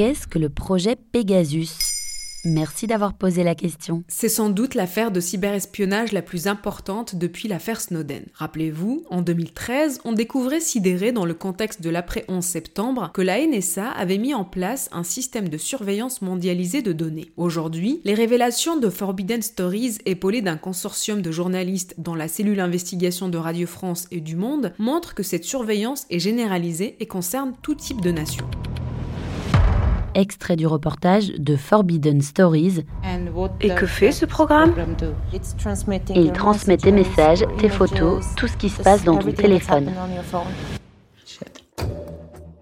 qu'est-ce que le projet Pegasus? Merci d'avoir posé la question. C'est sans doute l'affaire de cyberespionnage la plus importante depuis l'affaire Snowden. Rappelez-vous, en 2013, on découvrait sidéré dans le contexte de l'après 11 septembre que la NSA avait mis en place un système de surveillance mondialisé de données. Aujourd'hui, les révélations de Forbidden Stories épaulées d'un consortium de journalistes dans la cellule investigation de Radio France et du Monde montrent que cette surveillance est généralisée et concerne tout type de nation extrait du reportage de Forbidden Stories. Et que fait ce programme Il transmet tes messages, tes photos, tout ce qui se passe dans ton téléphone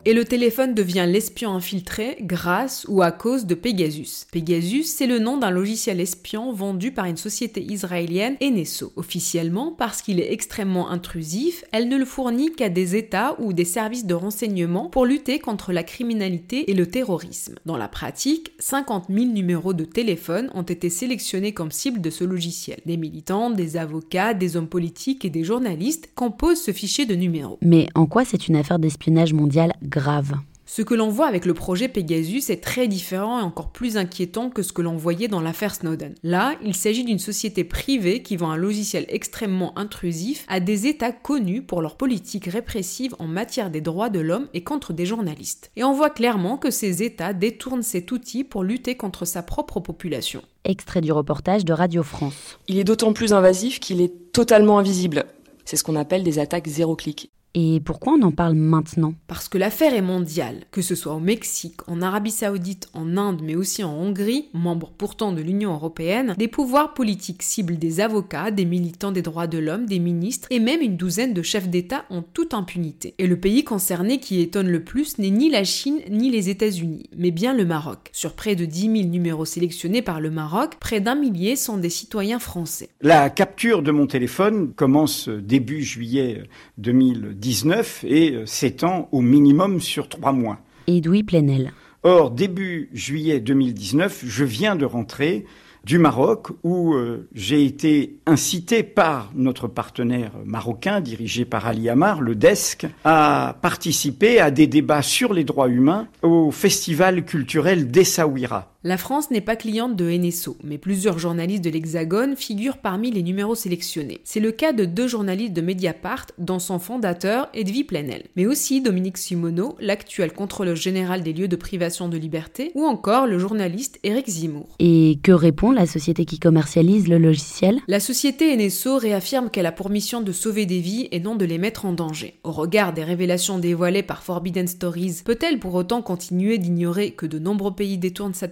et le téléphone devient l'espion infiltré grâce ou à cause de Pegasus. Pegasus, c'est le nom d'un logiciel espion vendu par une société israélienne NSO. Officiellement, parce qu'il est extrêmement intrusif, elle ne le fournit qu'à des États ou des services de renseignement pour lutter contre la criminalité et le terrorisme. Dans la pratique, 50 000 numéros de téléphone ont été sélectionnés comme cible de ce logiciel. Des militants, des avocats, des hommes politiques et des journalistes composent ce fichier de numéros. Mais en quoi c'est une affaire d'espionnage mondial grave. Ce que l'on voit avec le projet Pegasus est très différent et encore plus inquiétant que ce que l'on voyait dans l'affaire Snowden. Là, il s'agit d'une société privée qui vend un logiciel extrêmement intrusif à des États connus pour leur politique répressive en matière des droits de l'homme et contre des journalistes. Et on voit clairement que ces États détournent cet outil pour lutter contre sa propre population. Extrait du reportage de Radio France. Il est d'autant plus invasif qu'il est totalement invisible. C'est ce qu'on appelle des attaques zéro clic. Et pourquoi on en parle maintenant? Parce que l'affaire est mondiale, que ce soit au Mexique, en Arabie saoudite, en Inde, mais aussi en Hongrie, membre pourtant de l'Union européenne, des pouvoirs politiques ciblent des avocats, des militants des droits de l'homme, des ministres et même une douzaine de chefs d'État en toute impunité. Et le pays concerné qui étonne le plus n'est ni la Chine ni les États-Unis, mais bien le Maroc. Sur près de 10 000 numéros sélectionnés par le Maroc, près d'un millier sont des citoyens français. La capture de mon téléphone commence début juillet 2010 19 et euh, s'étend au minimum sur trois mois. Edoui Plenel. Or, début juillet 2019, je viens de rentrer du Maroc où euh, j'ai été incité par notre partenaire marocain dirigé par Ali Amar, le DESC, à participer à des débats sur les droits humains au festival culturel d'Essaouira. La France n'est pas cliente de NSO, mais plusieurs journalistes de l'Hexagone figurent parmi les numéros sélectionnés. C'est le cas de deux journalistes de Mediapart, dont son fondateur, Edwy Plenel, mais aussi Dominique Simoneau, l'actuel contrôleur général des lieux de privation de liberté, ou encore le journaliste Éric Zimour. Et que répond la société qui commercialise le logiciel? La société NSO réaffirme qu'elle a pour mission de sauver des vies et non de les mettre en danger. Au regard des révélations dévoilées par Forbidden Stories, peut-elle pour autant continuer d'ignorer que de nombreux pays détournent sa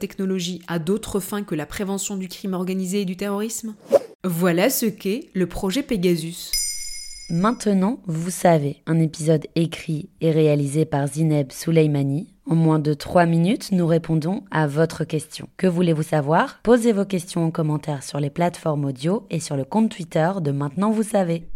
à d'autres fins que la prévention du crime organisé et du terrorisme? Voilà ce qu'est le projet Pegasus. Maintenant, vous savez, un épisode écrit et réalisé par Zineb Souleimani. En moins de 3 minutes, nous répondons à votre question. Que voulez-vous savoir? Posez vos questions en commentaire sur les plateformes audio et sur le compte Twitter de Maintenant vous savez.